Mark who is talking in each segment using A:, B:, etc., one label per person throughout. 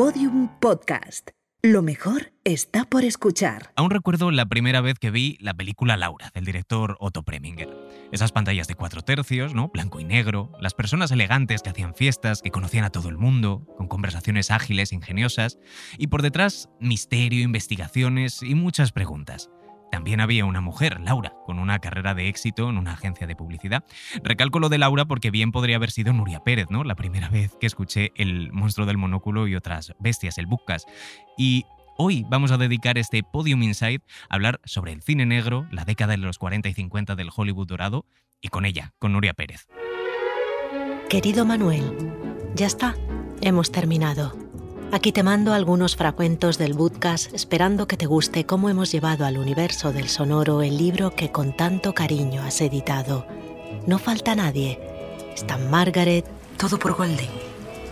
A: Podium Podcast. Lo mejor está por escuchar.
B: Aún recuerdo la primera vez que vi la película Laura, del director Otto Preminger. Esas pantallas de cuatro tercios, ¿no? Blanco y negro, las personas elegantes que hacían fiestas, que conocían a todo el mundo, con conversaciones ágiles, ingeniosas, y por detrás misterio, investigaciones y muchas preguntas. También había una mujer, Laura, con una carrera de éxito en una agencia de publicidad. Recalco lo de Laura porque bien podría haber sido Nuria Pérez, ¿no? La primera vez que escuché El monstruo del monóculo y otras bestias, el Bucas. Y hoy vamos a dedicar este Podium Insight a hablar sobre el cine negro, la década de los 40 y 50 del Hollywood dorado, y con ella, con Nuria Pérez.
C: Querido Manuel, ya está, hemos terminado. Aquí te mando algunos fragmentos del podcast esperando que te guste cómo hemos llevado al universo del sonoro el libro que con tanto cariño has editado. No falta nadie. Están Margaret.
D: Todo por Goldie.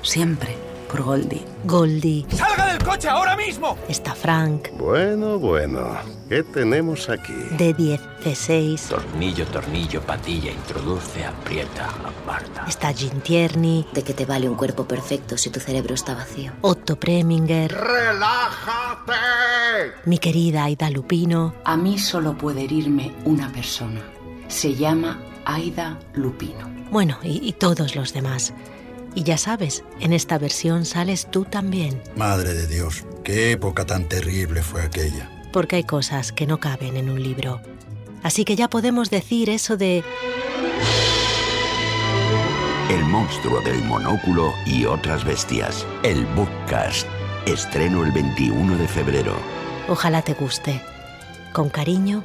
D: Siempre por Goldie.
C: Goldie.
E: ¡Salga del coche ahora mismo!
C: Está Frank.
F: Bueno, bueno. ¿Qué tenemos aquí?
C: D10, C6.
G: Tornillo, tornillo, patilla, introduce, aprieta, aparta.
C: Está Jim Tierney.
H: ¿De qué te vale un cuerpo perfecto si tu cerebro está vacío?
C: Otto Preminger.
F: ¡Relájate!
C: Mi querida Aida Lupino.
D: A mí solo puede herirme una persona. Se llama Aida Lupino.
C: Bueno, y, y todos los demás. Y ya sabes, en esta versión sales tú también,
I: Madre de Dios, qué época tan terrible fue aquella.
C: porque hay cosas que no caben en un libro. Así que ya podemos decir eso de
G: El monstruo del monóculo y otras bestias. El Bookcast. Estreno el 21 de febrero.
C: ojalá te guste. Con cariño,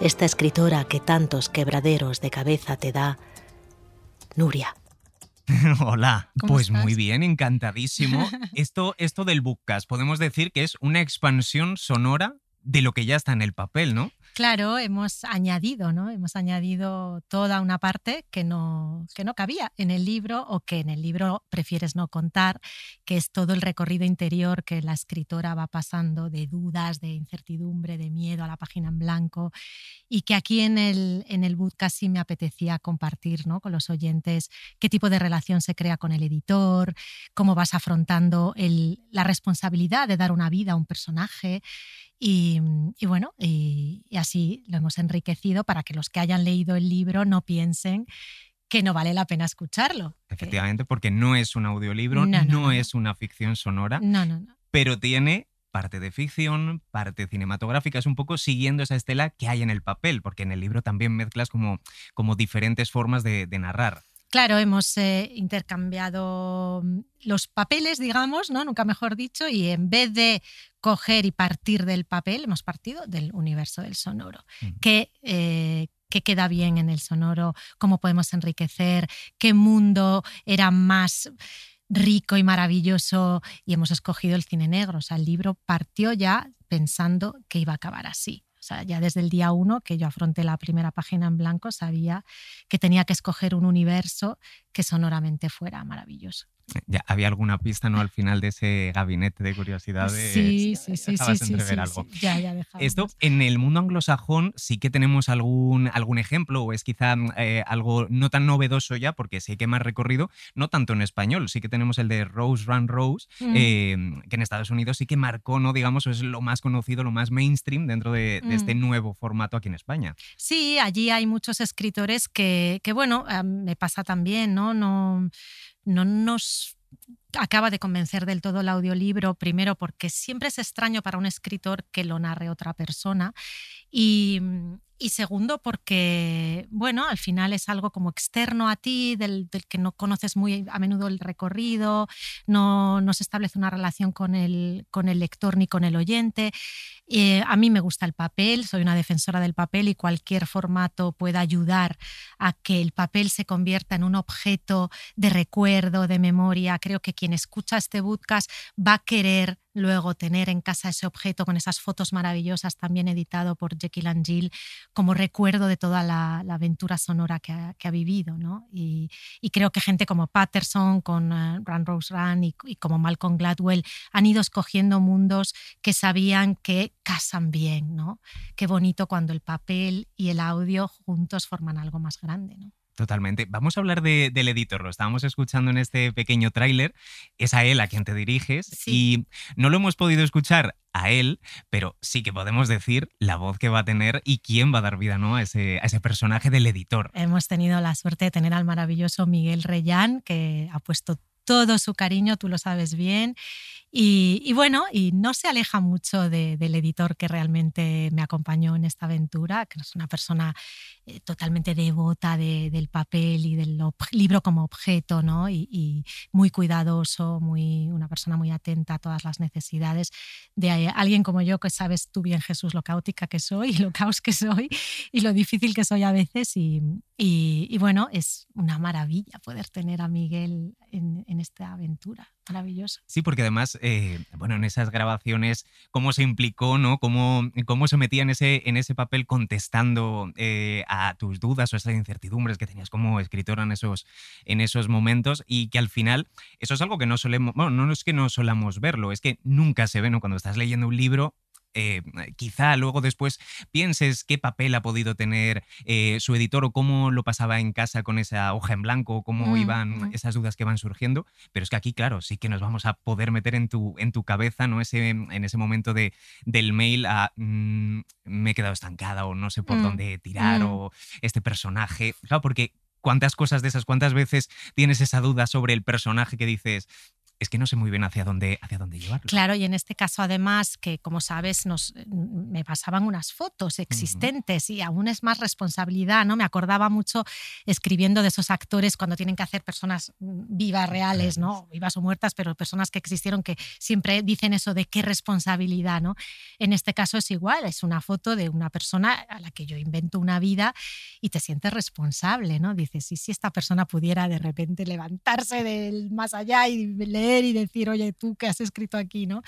C: esta escritora que tantos quebraderos de cabeza te da, Nuria.
B: Hola,
J: ¿Cómo
B: pues
J: estás?
B: muy bien, encantadísimo. Esto, esto del Bookcast, podemos decir que es una expansión sonora de lo que ya está en el papel, ¿no?
J: Claro, hemos añadido, ¿no? Hemos añadido toda una parte que no, que no cabía en el libro o que en el libro prefieres no contar, que es todo el recorrido interior que la escritora va pasando de dudas, de incertidumbre, de miedo a la página en blanco y que aquí en el, en el podcast sí me apetecía compartir ¿no? con los oyentes qué tipo de relación se crea con el editor, cómo vas afrontando el- la responsabilidad de dar una vida a un personaje. Y, y bueno, y, y así lo hemos enriquecido para que los que hayan leído el libro no piensen que no vale la pena escucharlo.
B: Efectivamente, porque no es un audiolibro,
J: No,
B: no,
J: no, no.
B: es una ficción sonora,
J: No, no, no.
B: pero tiene parte de ficción, parte cinematográfica, es un poco siguiendo esa estela que hay en el papel, porque en el libro también mezclas como, como diferentes formas de, de narrar.
J: Claro, hemos eh, intercambiado mm, los papeles, digamos, ¿no? Nunca mejor dicho, y en vez de coger y partir del papel, hemos partido del universo del sonoro. ¿Qué, eh, qué queda bien en el sonoro? ¿Cómo podemos enriquecer? ¿Qué mundo era más rico y maravilloso? Y hemos escogido el cine negro. O sea, el libro partió ya pensando que iba a acabar así. Sea, ya desde el día uno que yo afronté la primera página en blanco, sabía que tenía que escoger un universo que sonoramente fuera maravilloso.
B: Ya había alguna pista, ¿no? Al final de ese gabinete de curiosidades.
J: Sí, sí, sí, sí,
B: dejabas
J: sí,
B: entrever
J: sí,
B: algo.
J: sí. Ya, ya.
B: Esto en el mundo anglosajón sí que tenemos algún, algún ejemplo o es quizá eh, algo no tan novedoso ya porque sí que más recorrido, no tanto en español, sí que tenemos el de Rose Run Rose,
J: Mm.
B: eh, que en Estados Unidos sí que marcó, ¿no? digamos, es lo más conocido, lo más mainstream dentro de, de este
J: Mm.
B: nuevo formato aquí en España.
J: Sí, allí hay muchos escritores que, que, bueno, eh, me pasa también, ¿no? No, no nos acaba de convencer del todo el audiolibro, primero porque siempre es extraño para un escritor que lo narre otra persona y, y segundo porque, bueno, al final es algo como externo a ti, del, que no conoces muy a menudo el recorrido, no, no se establece una relación con el, con el lector ni con el oyente. Eh, a mí me gusta el papel, soy una defensora del papel y cualquier formato puede ayudar a que el papel se convierta en un objeto de recuerdo, de memoria. Creo que quien escucha este podcast va a querer luego tener en casa ese objeto con esas fotos maravillosas, también editado por Jekyll and como recuerdo de toda la, aventura sonora que ha, vivido. ¿no? Y, creo que gente como Patterson, con uh, Run Rose Run y, y como Malcolm Gladwell han ido escogiendo mundos que sabían que casan bien, ¿no? Qué bonito cuando el papel y el audio juntos forman algo más grande, ¿no?
B: Totalmente. Vamos a hablar del editor. Lo estábamos escuchando en este pequeño tráiler. Es a él a quien te diriges y no lo hemos podido escuchar a él, pero sí que podemos decir la voz que va a tener y quién va a dar vida ¿no? a, ese, a ese personaje del editor.
J: Hemos tenido la suerte de tener al maravilloso Miguel Reyán, que ha puesto todo su cariño, tú lo sabes bien. Y, bueno, y no se aleja mucho del editor que realmente me acompañó en esta aventura, que es una persona eh, totalmente devota del papel y del libro como objeto, ¿no? Y, muy cuidadoso, muy, una persona muy atenta a todas las necesidades de alguien como yo, que sabes tú bien, Jesús, lo caótica que soy, lo caos que soy y lo difícil que soy a veces. Y, bueno, es una maravilla poder tener a Miguel en, en esta aventura maravilloso.
B: Sí, porque además, eh, bueno, en esas grabaciones, cómo se implicó, ¿no? Cómo, cómo se metía en ese, en ese papel contestando eh, a tus dudas o esas incertidumbres que tenías como escritora en esos, en esos momentos y que al final, eso es algo que no solemos, bueno, no es que no solamos verlo, es que nunca se ve, ¿no? Cuando estás leyendo un libro, eh, quizá luego después pienses qué papel ha podido tener eh, su editor o cómo lo pasaba en casa con esa hoja en blanco, cómo mm, iban mm. esas dudas que van surgiendo. Pero es que aquí, claro, sí que nos vamos a poder meter en tu, en tu cabeza, ¿no? Ese, en ese momento de, del mail a mm, me he quedado estancada o no sé por dónde tirar o este personaje. Claro, porque cuántas cosas de esas, cuántas veces tienes esa duda sobre el personaje que dices, es que no sé muy bien hacia dónde, hacia dónde llevarlo.
J: Claro, y en este caso además, que como sabes, nos, me pasaban unas fotos existentes y aún es más responsabilidad, ¿no? Me acordaba mucho escribiendo de esos actores cuando tienen que hacer personas vivas, reales, ¿no? Vivas o muertas, pero personas que existieron que siempre dicen eso de qué responsabilidad, ¿no? En este caso es igual, es una foto de una persona a la que yo invento una vida y te sientes responsable, ¿no? Dices, y si esta persona pudiera de repente levantarse del más allá y leer y decir, oye, tú qué has escrito aquí, ¿no?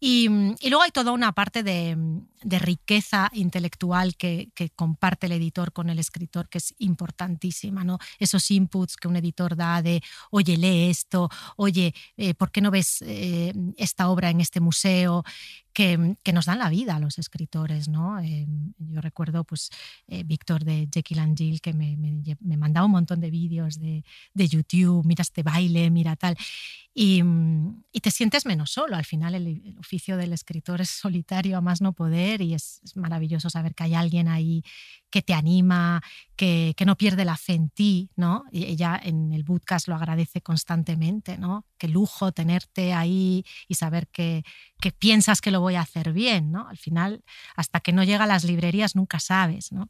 J: Y, luego hay toda una parte de, riqueza intelectual que, comparte el editor con el escritor que es importantísima, ¿no? Esos inputs que un editor da de, oye, lee esto, oye, eh, ¿por qué no ves eh, esta obra en este museo? Que, nos dan la vida a los escritores, ¿no? Eh, yo recuerdo, pues, Víctor de Jekyll and Jill, que me, me, mandaba un montón de vídeos de, de, YouTube, mira este baile, mira tal, y, y, te sientes menos solo. Al final el, oficio del escritor es solitario a más no poder y es, maravilloso saber que hay alguien ahí que te anima, que, que, no pierde la fe en ti, ¿no? Y ella en el podcast lo agradece constantemente, ¿no? Qué lujo tenerte ahí y saber que, que piensas que lo voy a hacer bien, ¿no? Al final, hasta que no llega a las librerías nunca sabes, ¿no?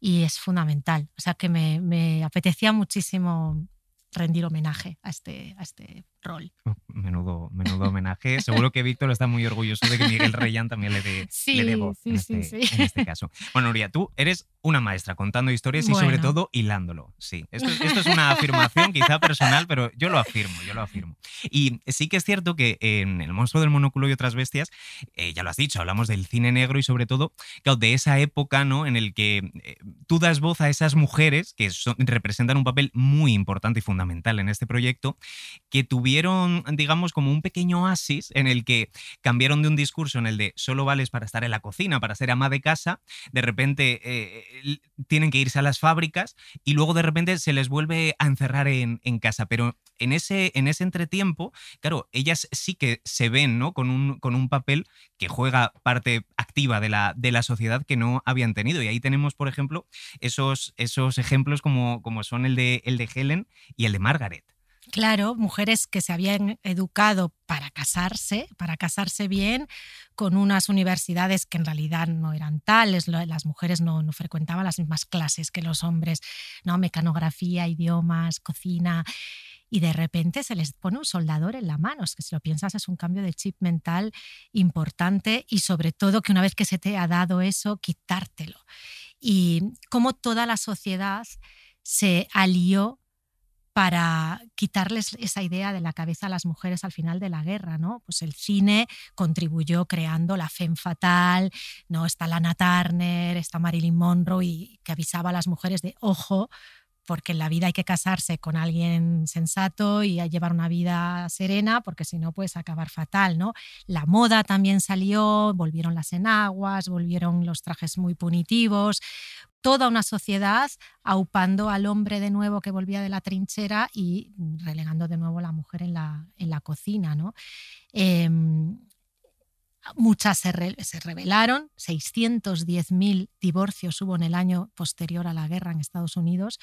J: Y es fundamental. O sea que me, me apetecía muchísimo rendir homenaje a este, a este rol.
B: Oh, menudo, menudo homenaje. Seguro que Víctor está muy orgulloso de que Miguel Reyán también le dé
J: sí,
B: voz
J: sí,
B: en,
J: sí,
B: este, en, este, caso. Bueno, Nuria, tú eres una maestra contando historias y sobre todo hilándolo. Sí, esto, esto, es una afirmación quizá personal, pero yo lo afirmo, yo lo afirmo. Y sí que es cierto que en El monstruo del monóculo y otras bestias, eh, ya lo has dicho, hablamos del cine negro y sobre todo de esa época ¿no? en el que eh, tú das voz a esas mujeres que representan un papel muy importante y fundamental en este proyecto, que tuvieron, digamos, como un pequeño oasis en el que cambiaron de un discurso en el de solo vales para estar en la cocina, para ser ama de casa, de repente eh, tienen que irse a las fábricas y luego de repente se les vuelve a encerrar en, casa. Pero en ese, en ese entretiempo, claro, ellas sí que se ven ¿no? con, un, con un papel que juega parte activa de la, de la sociedad que no habían tenido. Y ahí tenemos, por ejemplo, esos, esos ejemplos como, como son el de, el de Helen y el de Margaret.
J: Claro, mujeres que se habían educado para casarse, para casarse bien, con unas universidades que en realidad no eran tales, las mujeres no, frecuentaban las mismas clases que los hombres, ¿no? mecanografía, idiomas, cocina, y de repente se les pone un soldador en la mano. Es que si lo piensas es un cambio de chip mental importante y sobre todo que una vez que se te ha dado eso, quitártelo. Y cómo toda la sociedad se alió para quitarles esa idea de la cabeza a las mujeres al final de la guerra, ¿no? Pues el cine contribuyó creando la femme fatal, ¿no? Está Lana Turner, está Marilyn Monroe y que avisaba a las mujeres de ojo, porque en la vida hay que casarse con alguien sensato y llevar una vida serena, porque si no puedes acabar fatal, ¿no? La moda también salió, volvieron las enaguas, volvieron los trajes muy punitivos, toda una sociedad aupando al hombre de nuevo que volvía de la trinchera y relegando de nuevo a la mujer en la, en la cocina. ¿no? Em, muchas se, se rebelaron, 610.000 divorcios hubo en el año posterior a la guerra en Estados Unidos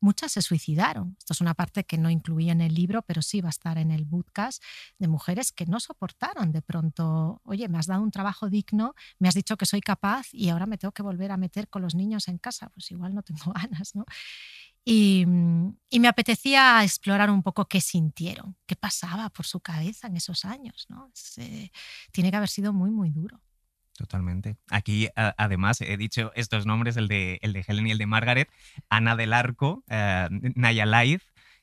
J: muchas se suicidaron. Esto es una parte que no incluía en el libro, pero sí va a estar en el podcast de mujeres que no soportaron de pronto, oye, me has dado un trabajo digno, me has dicho que soy capaz y ahora me tengo que volver a meter con los niños en casa, pues igual no tengo ganas, ¿no? Y, me apetecía explorar un poco qué sintieron, qué pasaba por su cabeza en esos años. ¿no? tiene que haber sido muy, muy duro.
B: Totalmente. Aquí, además, he dicho estos nombres, el de, el de Helen y el de Margaret, Ana del Arco, eh, Naya Laid,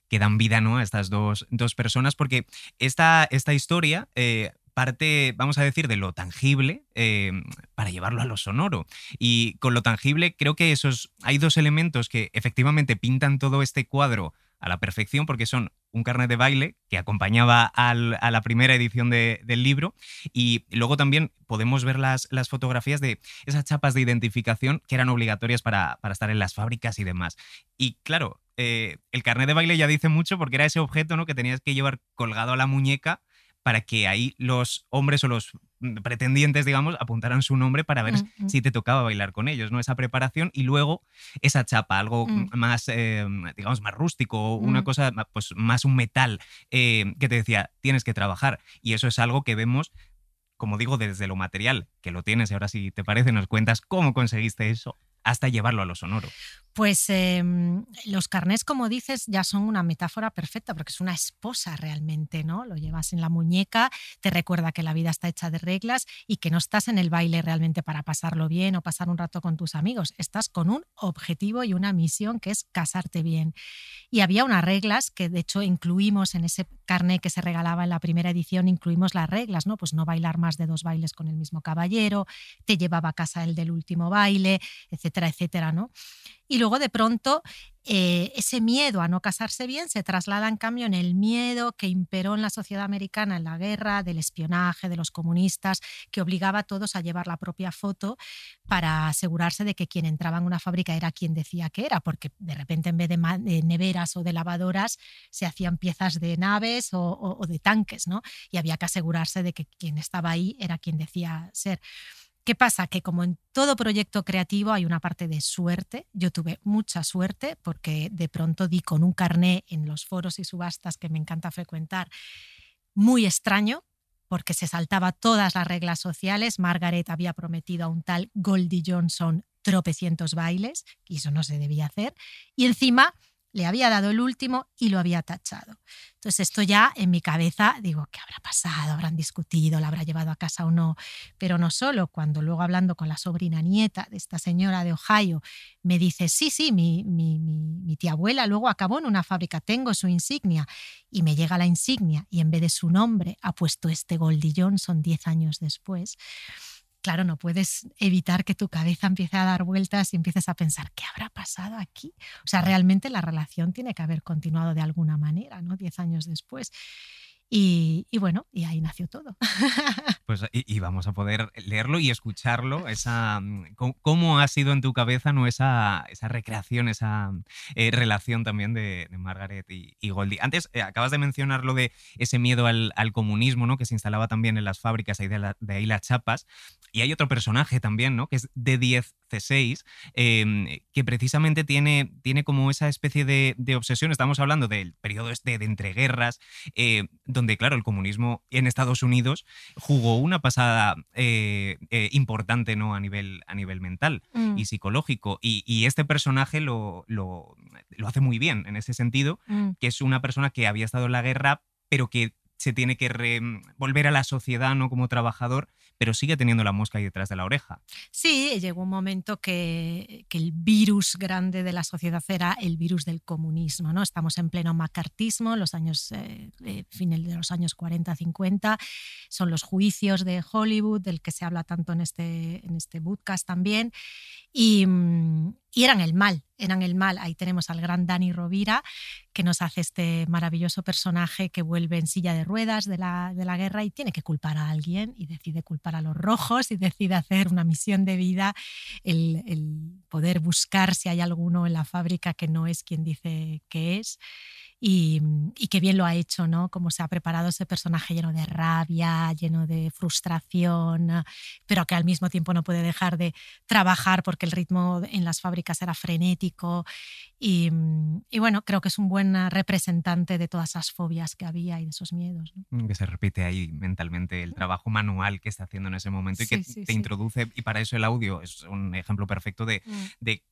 B: que dan vida ¿no? a estas dos, dos personas, porque esta, esta historia eh, parte, vamos a decir, de lo tangible eh, para llevarlo a lo sonoro. Y con lo tangible creo que esos, hay dos elementos que efectivamente pintan todo este cuadro a la perfección porque son un carnet de baile que acompañaba a la primera edición del libro y luego también podemos ver las, fotografías de esas chapas de identificación que eran obligatorias para, estar en las fábricas y demás. Y claro, eh, el carnet de baile ya dice mucho porque era ese objeto ¿no? que tenías que llevar colgado a la muñeca para que ahí los hombres o los pretendientes, digamos, apuntaran su nombre para ver mm, mm. si te tocaba bailar con ellos, ¿no? Esa preparación y luego esa chapa, algo mm. más, eh, digamos, más rústico, una cosa, pues más un metal eh, que te decía, tienes que trabajar. Y eso es algo que vemos como digo, desde lo material, que lo tienes, y ahora si te parece nos cuentas cómo conseguiste eso hasta llevarlo a lo sonoro.
J: Pues em, los carnés, como dices, ya son una metáfora perfecta porque es una esposa realmente, ¿no? Lo llevas en la muñeca, te recuerda que la vida está hecha de reglas y que no estás en el baile realmente para pasarlo bien o pasar un rato con tus amigos, estás con un objetivo y una misión que es casarte bien. Y había unas reglas que de hecho incluimos en ese carné que se regalaba en la primera edición, incluimos las reglas, ¿no? Pues no bailar más de dos bailes con el mismo caballero, te llevaba a casa el del último baile, etcétera, etcétera, ¿no? Y luego de pronto eh, ese miedo a no casarse bien se traslada en cambio en el miedo que imperó en la sociedad americana en la guerra, del espionaje, de los comunistas, que obligaba a todos a llevar la propia foto para asegurarse de que quien entraba en una fábrica era quien decía que era, porque de repente en vez de, neveras o de lavadoras se hacían piezas de naves o, o de tanques, ¿no? Y había que asegurarse de que quien estaba ahí era quien decía ser. ¿Qué pasa? Que como en todo proyecto creativo hay una parte de suerte. Yo tuve mucha suerte porque de pronto di con un carné en los foros y subastas que me encanta frecuentar, muy extraño, porque se saltaba todas las reglas sociales. Margaret había prometido a un tal Goldie Johnson tropecientos bailes, y eso no se debía hacer. Y encima le había dado el último y lo había tachado. Entonces esto ya en mi cabeza digo, ¿qué habrá pasado? ¿Habrán discutido? ¿La habrá llevado a casa o no? Pero no solo, cuando luego hablando con la sobrina nieta de esta señora de Ohio, me dice, sí, sí, mi, mi, mi tía abuela luego acabó en una fábrica, tengo su insignia. Y me llega la insignia y en vez de su nombre ha puesto este Goldie Johnson 10 años después claro, no puedes evitar que tu cabeza empiece a dar vueltas y empieces a pensar, ¿qué habrá pasado aquí? O sea, realmente la relación tiene que haber continuado de alguna manera, ¿no? Diez años después. Y, bueno, y ahí nació todo.
B: Pues y, vamos a poder leerlo y escucharlo, esa mm, cómo ha sido en tu cabeza ¿no? esa, esa recreación, esa eh, relación también de, Margaret y, Goldie. Antes eh, acabas de mencionar lo de ese miedo al, comunismo, ¿no? que se instalaba también en las fábricas ahí de, de ahí las chapas. Y hay otro personaje también, ¿no? que es de 10 C6, em, que precisamente tiene, tiene como esa especie de, obsesión. Estamos hablando del periodo este de entreguerras, eh, donde, claro, el comunismo en Estados Unidos jugó una pasada eh, eh, importante ¿no? a, nivel, a nivel mental mm. y psicológico. Y, este personaje lo, lo, hace muy bien en ese sentido, mm. que es una persona que había estado en la guerra, pero que se tiene que volver a la sociedad ¿no? como trabajador pero sigue teniendo la mosca ahí detrás de la oreja.
J: Sí, llegó un momento que, el virus grande de la sociedad era el virus del comunismo. ¿no? Estamos en pleno macartismo, los años, eh, eh de los años 40-50, son los juicios de Hollywood, del que se habla tanto en este, en este podcast también. Y, mm, y eran el mal, eran el mal. Ahí tenemos al gran Dani Rovira, que nos hace este maravilloso personaje que vuelve en silla de ruedas de la, de la guerra y tiene que culpar a alguien y decide culpar a los rojos y decide hacer una misión de vida, el poder buscar si hay alguno en la fábrica que no es quien dice que es y, y qué bien lo ha hecho, ¿no? Cómo se ha preparado ese personaje lleno de rabia, lleno de frustración, pero que al mismo tiempo no puede dejar de trabajar porque el ritmo en las fábricas era frenético. Y, y bueno, creo que es un buen representante de todas esas fobias que había y de esos miedos. ¿no?
B: Que se repite ahí mentalmente el trabajo manual que está haciendo en ese momento y que
J: Sí,
B: te
J: sí.
B: introduce, y para eso el audio es un ejemplo perfecto de,
J: Mm.
B: de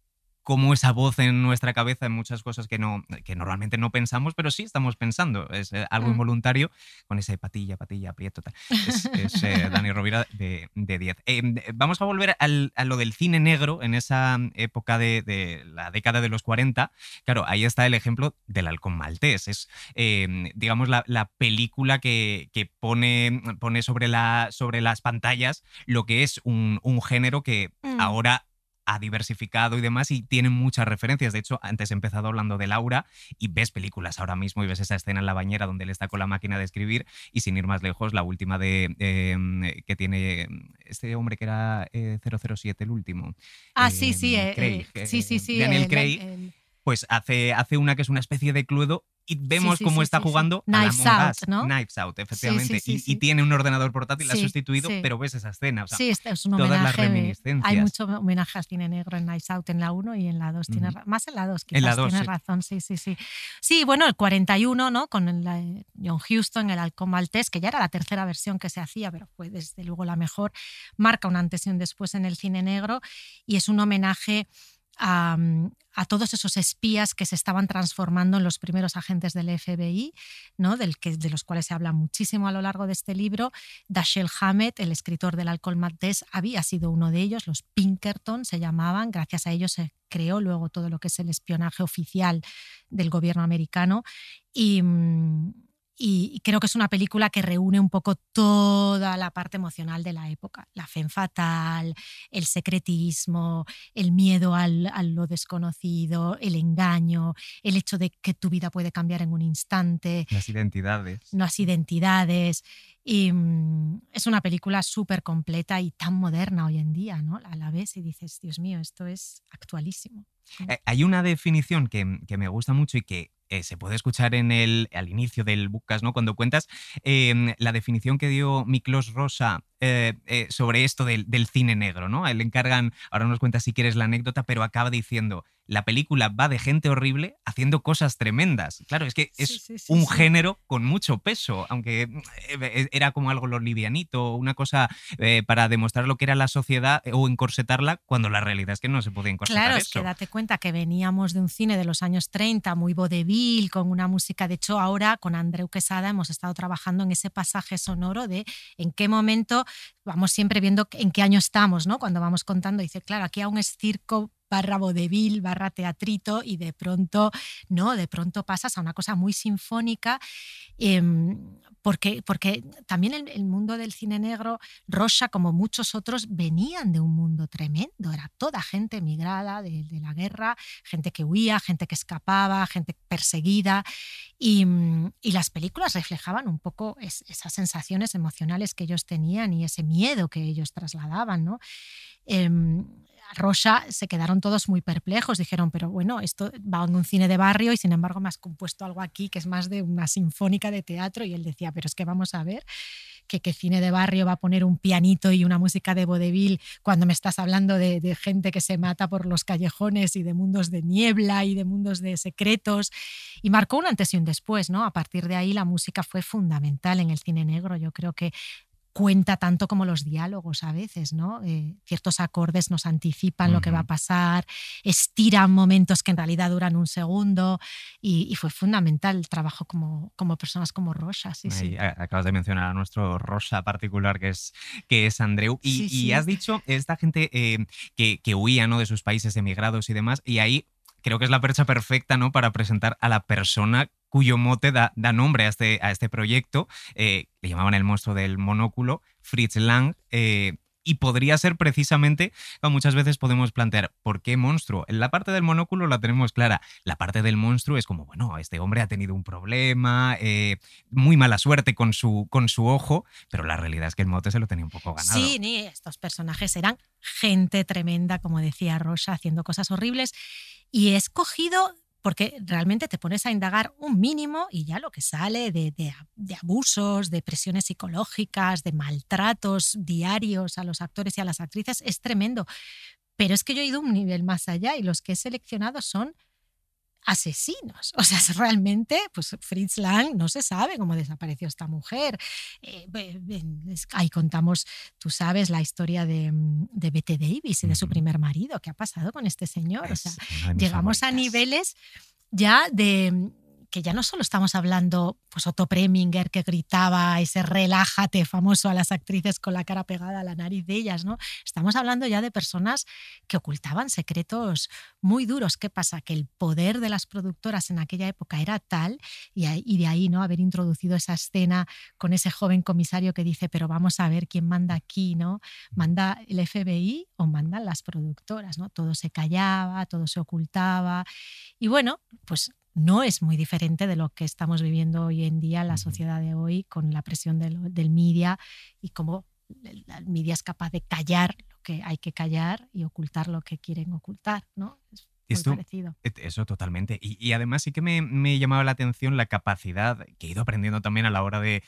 B: cómo esa voz en nuestra cabeza en muchas cosas que, no, que normalmente no pensamos, pero sí estamos pensando. Es eh, algo
J: Mm.
B: involuntario con ese patilla, patilla, aprieto. tal. Es, es, eh, Dani Rovira de, de 10. Eh, vamos a volver al- a lo del cine negro en esa época de, de la década de los 40. Claro, ahí está el ejemplo del halcón maltés. Es, eh, digamos, la, la película que, que pone, pone sobre, la, sobre las pantallas lo que es un, un género que
J: Mm.
B: ahora ha diversificado y demás y tiene muchas referencias. De hecho, antes he empezado hablando de Laura y ves películas ahora mismo y ves esa escena en la bañera donde él está con la máquina de escribir y sin ir más lejos, la última de eh, que tiene este hombre que era eh, 007, el último.
J: Ah,
B: eh,
J: sí, sí, eh,
B: Craig,
J: eh, sí, sí,
B: eh,
J: sí.
B: Daniel
J: el-
B: Craig,
J: el-
B: pues hace, hace una que es una especie de cluedo y vemos
J: sí,
B: cómo
J: sí,
B: está jugando a
J: Knives Out. ¿no?
B: Knives Out, efectivamente. y, tiene un ordenador portátil, la ha sustituido, pero ves esa escena. o sea,
J: sí, este es un
B: todas las
J: homenaje.
B: reminiscencias.
J: Hay mucho homenaje al cine negro en Nice Out en la 1 y en la 2. tienes
B: Ujú.
J: ra- Más en la 2,
B: En
J: quizás.
B: la dos,
J: tienes
B: sí.
J: razón, sí, sí, sí. Sí, bueno, el 41, ¿no? Con el, eh, John Huston, el Halcón Maltés, que ya era la tercera versión que se hacía, pero fue desde luego la mejor. Marca un antes y un después en el cine negro y es un homenaje a, todos esos espías que se estaban transformando en los primeros agentes del FBI, ¿no? del que, de los cuales se habla muchísimo a lo largo de este libro. Dashiell Hammett, el escritor del Alcohol Maltés, había sido uno de ellos, los Pinkerton se llamaban, gracias a ellos se creó luego todo lo que es el espionaje oficial del gobierno americano y, mm, y- creo que es una película que reúne un poco toda la parte emocional de la época, la fe fatal, el secretismo, el miedo al, a lo desconocido, el engaño, el hecho de que tu vida puede cambiar en un instante,
B: las identidades.
J: las identidades. Y mm, es una película súper completa y tan moderna hoy en día, ¿no? A la vez y dices, Dios mío, esto es actualísimo.
B: Eh, hay una definición que, que me gusta mucho y que eh, se puede escuchar en el, al inicio del Bucas, ¿no? Cuando cuentas eh, la definición que dio Miklos Rosa eh, eh, sobre esto del, cine negro, ¿no? Él le encargan, ahora nos cuentas si quieres la anécdota, pero acaba diciendo, la película va de gente horrible haciendo cosas tremendas. Claro, es que es
J: Sí, sí, sí,
B: un género con mucho peso, aunque eh, era como algo lo livianito, una cosa eh, para demostrar lo que era la sociedad eh, o encorsetarla, cuando la realidad es que no se puede encorsetar
J: Claro, es que date cuenta que veníamos de un cine de los años 30 muy vodevil, con una música. De hecho, ahora con Andreu Quesada hemos estado trabajando en ese pasaje sonoro de en qué momento, vamos siempre viendo en qué año estamos, ¿no? Cuando vamos contando, dice, claro, aquí aún es circo barra vodevil, barra teatrito, y de pronto, no, de pronto pasas a una cosa muy sinfónica. em, porque, porque también el, mundo del cine negro, Rocha, como muchos otros, venían de un mundo tremendo. Era toda gente emigrada de, la guerra, gente que huía, gente que escapaba, gente perseguida. Y, mm, y las películas reflejaban un poco es- esas sensaciones emocionales que ellos tenían y ese miedo que ellos trasladaban. ¿no? Em, Rocha se quedaron todos muy perplejos, dijeron, pero bueno, esto va en un cine de barrio y sin embargo me has compuesto algo aquí que es más de una sinfónica de teatro y él decía, pero es que vamos a ver que, que cine de barrio va a poner un pianito y una música de vodevil cuando me estás hablando de, de gente que se mata por los callejones y de mundos de niebla y de mundos de secretos y marcó un antes y un después, ¿no? A partir de ahí la música fue fundamental en el cine negro, yo creo que cuenta tanto como los diálogos a veces, ¿no? Eh, ciertos acordes nos anticipan lo que va a pasar, estiran momentos que en realidad duran un segundo y, y fue fundamental el trabajo como, como personas como Rocha, sí, sí.
B: Acabas de mencionar a nuestro Rosa particular que es, que es Andreu. Y,
J: Sí,
B: y
J: sí.
B: has dicho esta gente eh, que, que huía ¿no? de sus países emigrados y demás. Y ahí creo que es la percha perfecta ¿no? para presentar a la persona cuyo mote da, da nombre a este, a este proyecto. Eh, le llamaban el monstruo del monóculo, Fritz Lang. eh, Y podría ser precisamente, como muchas veces podemos plantear, ¿por qué monstruo? En la parte del monóculo la tenemos clara. La parte del monstruo es como, bueno, este hombre ha tenido un problema, eh, muy mala suerte con su, con su ojo, pero la realidad es que el mote se lo tenía un poco ganado.
J: Sí, ni estos personajes eran gente tremenda, como decía Rosa, haciendo cosas horribles. Y he escogido porque realmente te pones a indagar un mínimo y ya lo que sale de, abusos, de presiones psicológicas, de maltratos diarios a los actores y a las actrices es tremendo. Pero es que yo he ido un nivel más allá y los que he seleccionado son asesinos. O sea, realmente, pues Fritz Lang no se sabe cómo desapareció esta mujer. Eh, ahí contamos, tú sabes, la historia de, de Bette Davis y de su primer marido. ¿Qué ha pasado con este señor? o sea, llegamos a niveles ya de que ya no solo estamos hablando, pues Otto Preminger que gritaba ese relájate famoso a las actrices con la cara pegada a la nariz de ellas, ¿no? Estamos hablando ya de personas que ocultaban secretos muy duros. ¿Qué pasa? Que el poder de las productoras en aquella época era tal y, de ahí, ¿no? Haber introducido esa escena con ese joven comisario que dice, pero vamos a ver quién manda aquí, ¿no? ¿Manda el FBI o mandan las productoras, ¿no? Todo se callaba, todo se ocultaba y bueno, pues no es muy diferente de lo que estamos viviendo hoy en día, la sociedad de hoy, con la presión del, del media y cómo la media es capaz de callar lo que hay que callar y ocultar lo que quieren ocultar, ¿no? Es muy parecido.
B: Eso totalmente. Y, además sí que me, me llamaba la atención la capacidad que he ido aprendiendo también a la hora de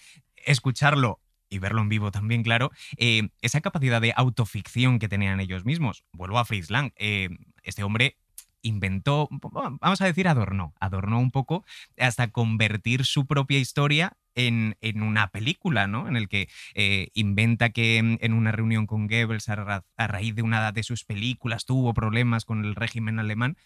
B: escucharlo y verlo en vivo también, claro, eh, esa capacidad de autoficción que tenían ellos mismos. Vuelvo a Fritz Lang. Eh, este hombre inventó, vamos a decir, adornó, adornó un poco hasta convertir su propia historia en, en, una película, ¿no? En el que eh, inventa que en una reunión con Goebbels a, raíz de una de sus películas tuvo problemas con el régimen alemán.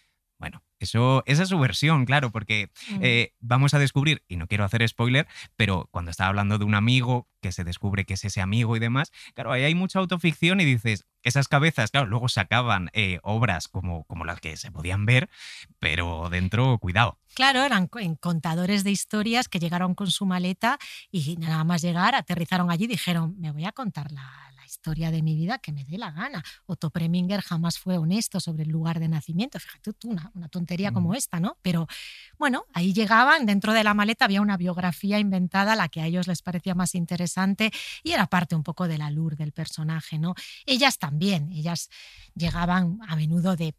B: Bueno, eso, esa es su versión, claro, porque mm. eh, vamos a descubrir, y no quiero hacer spoiler, pero cuando está hablando de un amigo que se descubre que es ese amigo y demás, claro, ahí hay mucha autoficción y dices, esas cabezas, claro, luego sacaban eh, obras como, como las que se podían ver, pero dentro, cuidado.
J: Claro, eran contadores de historias que llegaron con su maleta y nada más llegar, aterrizaron allí y dijeron, me voy a contar la, historia de mi vida que me dé la gana. Otto Preminger jamás fue honesto sobre el lugar de nacimiento. Fíjate tú, una, una tontería como esta, ¿no? Pero bueno, ahí llegaban, dentro de la maleta había una biografía inventada, la que a ellos les parecía más interesante y era parte un poco de la luz del personaje, ¿no? Ellas también, ellas llegaban a menudo de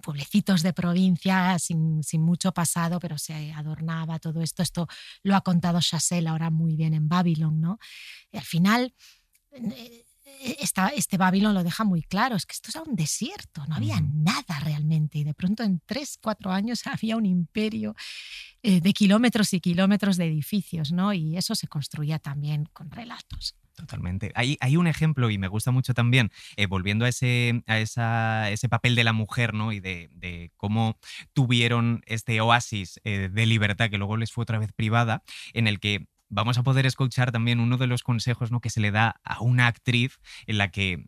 J: pueblecitos de provincia sin, sin, mucho pasado, pero se adornaba todo esto. Esto lo ha contado Chassel ahora muy bien en Babylon, ¿no? Y al final eh, este Babilón lo deja muy claro, es que esto era un desierto, no había nada realmente y de pronto en tres, cuatro años había un imperio eh, de kilómetros y kilómetros de edificios, ¿no? Y eso se construía también con relatos.
B: Totalmente. Hay, hay, un ejemplo y me gusta mucho también, eh, volviendo a, ese, a esa, ese papel de la mujer, ¿no? Y de, cómo tuvieron este oasis eh, de libertad que luego les fue otra vez privada, en el que vamos a poder escuchar también uno de los consejos ¿no? que se le da a una actriz en la que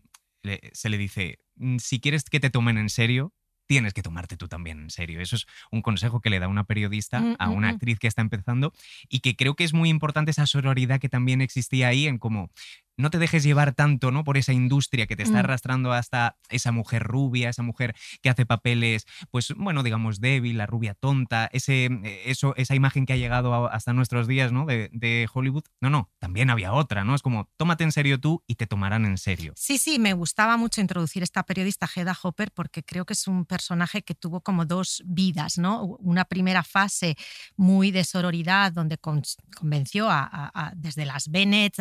B: se le dice, mm, si quieres que te tomen en serio, tienes que tomarte tú también en serio. Eso es un consejo que le da una periodista mm, a una mm, actriz que está empezando y que creo que es muy importante esa sororidad que también existía ahí en cómo no te dejes llevar tanto ¿no? por esa industria que te está mm. arrastrando hasta esa mujer rubia, esa mujer que hace papeles, pues bueno, digamos débil, la rubia tonta, ese, eh, eso, esa imagen que ha llegado hasta nuestros días ¿no? de, de, Hollywood. No, no, también había otra, ¿no? Es como, tómate en serio tú y te tomarán en serio.
J: Sí, sí, me gustaba mucho introducir esta periodista Hedda Hopper porque creo que es un personaje que tuvo como dos vidas, ¿no? Una primera fase muy de sororidad donde convenció a, desde las Bennett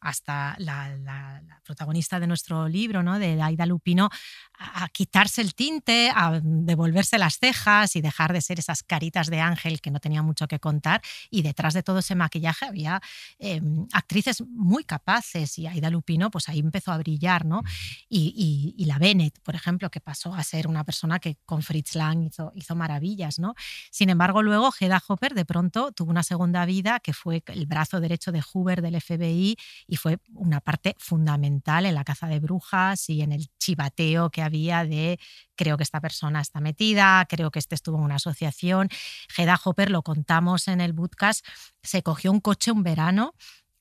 J: hasta la, protagonista de nuestro libro, ¿no? de Aida Lupino, a, quitarse el tinte, a devolverse las cejas y dejar de ser esas caritas de ángel que no tenía mucho que contar. Y detrás de todo ese maquillaje había em, actrices muy capaces y Aida Lupino, pues ahí empezó a brillar, ¿no? Y, la Bennett, por ejemplo, que pasó a ser una persona que con Fritz Lang hizo, hizo maravillas, ¿no? Sin embargo, luego Hedda Hopper de pronto tuvo una segunda vida que fue el brazo derecho de Hoover del FBI y fue una parte fundamental en la caza de brujas y en el chivateo que había de creo que esta persona está metida, creo que este estuvo en una asociación. Hedda Hopper, lo contamos en el podcast, se cogió un coche un verano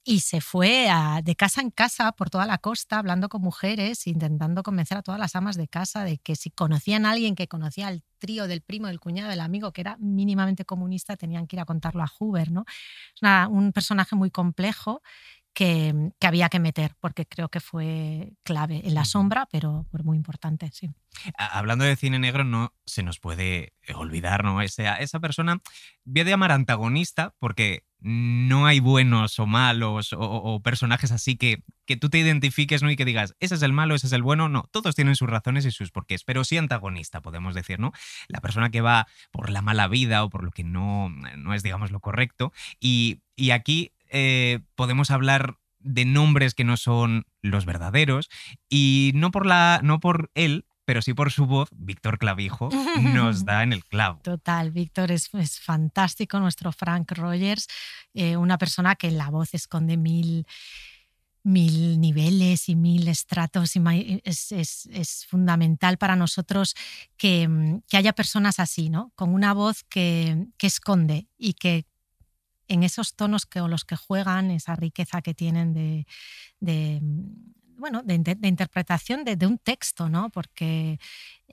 J: y se fue de casa en casa por toda la costa hablando con mujeres, intentando convencer a todas las amas de casa de que si conocían a alguien que conocía al trío del primo, del cuñado, del amigo, que era mínimamente comunista, tenían que ir a contarlo a Hoover. ¿no? Es un personaje muy complejo que, había que meter, porque creo que fue clave en la sombra, pero, muy importante, sí.
B: Hablando de cine negro, no se nos puede olvidar, ¿no? Esa, esa persona, voy a llamar antagonista, porque no hay buenos o malos o, personajes así que, que tú te identifiques ¿no? y que digas, ese es el malo, ese es el bueno. No, todos tienen sus razones y sus porqués, pero sí antagonista, podemos decir, ¿no? La persona que va por la mala vida o por lo que no, no es, digamos, lo correcto. Y, y aquí eh, podemos hablar de nombres que no son los verdaderos y no por, la, no por él, pero sí por su voz, Víctor Clavijo nos da en el clavo.
J: Total, Víctor es, fantástico, nuestro Frank Rogers, eh, una persona que en la voz esconde mil mil niveles y mil estratos y es, es, fundamental para nosotros que, que, haya personas así, ¿no? Con una voz que, que esconde y que en esos tonos que, o los que juegan, esa riqueza que tienen de, bueno, de, interpretación de, un texto, ¿no? Porque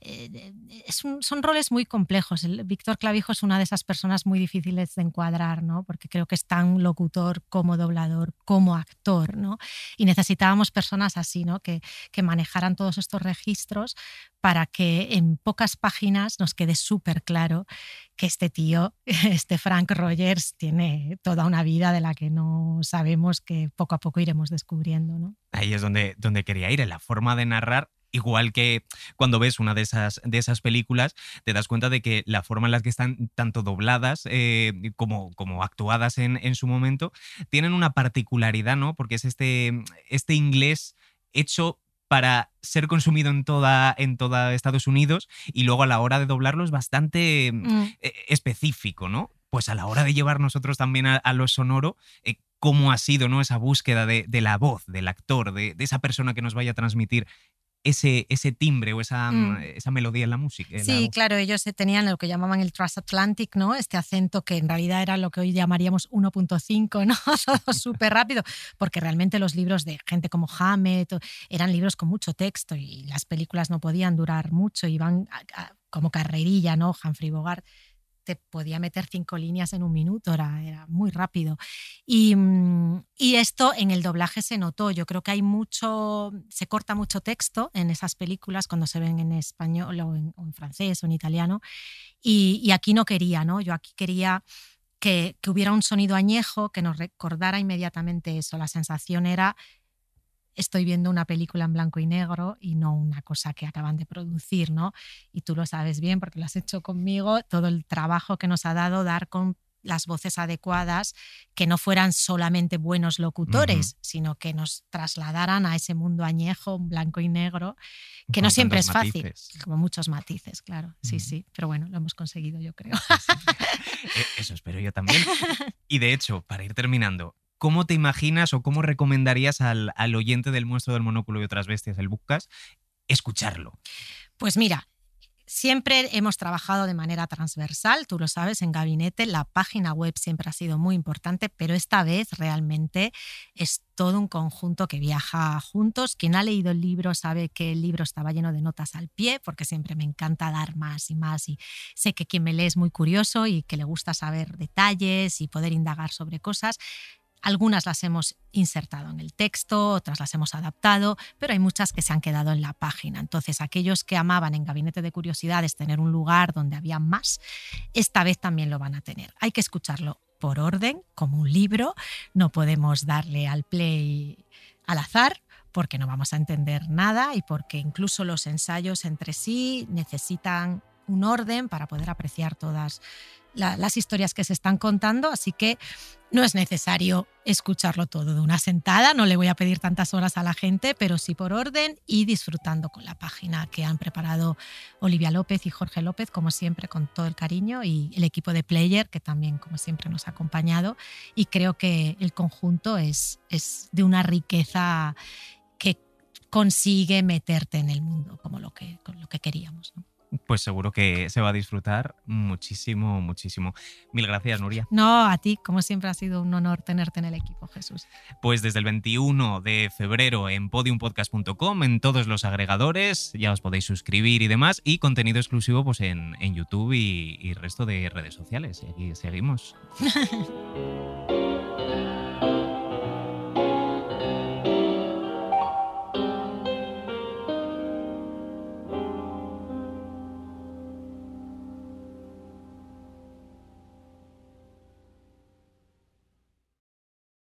J: eh, son roles muy complejos. El, Víctor Clavijo es una de esas personas muy difíciles de encuadrar, ¿no? Porque creo que es tan locutor como doblador, como actor, ¿no? Y necesitábamos personas así, ¿no? Que, que manejaran todos estos registros para que en pocas páginas nos quede súper claro que este tío, este Frank Rogers, tiene toda una vida de la que no sabemos que poco a poco iremos descubriendo, ¿no?
B: Ahí es donde, donde quería ir, en la forma de narrar Igual que cuando ves una de esas, de esas películas, te das cuenta de que la forma en la que están tanto dobladas eh, como, como actuadas en, en, su momento, tienen una particularidad, ¿no? Porque es este, este inglés hecho para ser consumido en toda, en toda Estados Unidos y luego a la hora de doblarlo es bastante mm. eh, específico, ¿no? Pues a la hora de llevar nosotros también a, lo sonoro, eh, cómo ha sido ¿no? esa búsqueda de, de la voz, del actor, de, de, esa persona que nos vaya a transmitir ese, ese timbre o esa, mm, mm. esa melodía en la música.
J: sí, claro, ellos tenían lo que llamaban el transatlantic, ¿no? Este acento que en realidad era lo que hoy llamaríamos 1.5, ¿no? Súper rápido, porque realmente los libros de gente como Hammett eran libros con mucho texto y las películas no podían durar mucho, iban como carrerilla, ¿no? Humphrey Bogart te podía meter cinco líneas en un minuto, era, muy rápido. Y, mm, y, esto en el doblaje se notó. Yo creo que hay mucho, se corta mucho texto en esas películas cuando se ven en español o en, francés o en italiano. Y, y, aquí no quería, ¿no? Yo aquí quería que, que hubiera un sonido añejo que nos recordara inmediatamente eso. La sensación era estoy viendo una película en blanco y negro y no una cosa que acaban de producir, ¿no? Y tú lo sabes bien porque lo has hecho conmigo, todo el trabajo que nos ha dado dar con las voces adecuadas, que no fueran solamente buenos locutores, sino que nos trasladaran a ese mundo añejo, blanco y negro, que no siempre es fácil, como muchos matices, claro, sí, sí, pero bueno, lo hemos conseguido yo creo.
B: E, eso espero yo también. Y de hecho, para ir terminando, ¿cómo te imaginas o cómo recomendarías al, oyente del monstruo del monóculo y otras bestias, el Bucas, escucharlo?
J: Pues mira, Siempre hemos trabajado de manera transversal, tú lo sabes, en gabinete. La página web siempre ha sido muy importante, pero esta vez realmente es todo un conjunto que viaja juntos. Quien ha leído el libro sabe que el libro estaba lleno de notas al pie, porque siempre me encanta dar más y más. Y sé que quien me lee es muy curioso y que le gusta saber detalles y poder indagar sobre cosas. Algunas las hemos insertado en el texto, otras las hemos adaptado, pero hay muchas que se han quedado en la página. Entonces, aquellos que amaban en Gabinete de Curiosidades tener un lugar donde había más, esta vez también lo van a tener. Hay que escucharlo por orden, como un libro. No podemos darle al play al azar porque no vamos a entender nada y porque incluso los ensayos entre sí necesitan un orden para poder apreciar todas las historias que se están contando, así que no es necesario escucharlo todo de una sentada, no le voy a pedir tantas horas a la gente, pero sí por orden y disfrutando con la página que han preparado Olivia López y Jorge López, como siempre, con todo el cariño, y el equipo de Player, que también, como siempre, nos ha acompañado. Y creo que el conjunto es, es de una riqueza que consigue meterte en el mundo como lo que, lo que queríamos.
B: Pues seguro que se va a disfrutar muchísimo, muchísimo. Mil gracias, Nuria.
J: No, a ti, como siempre ha sido un honor tenerte en el equipo, Jesús.
B: Pues desde el 21 de febrero en podiumpodcast.com, en todos los agregadores, ya os podéis suscribir y demás, y contenido exclusivo pues en, en YouTube y, y resto de redes sociales. Y aquí seguimos.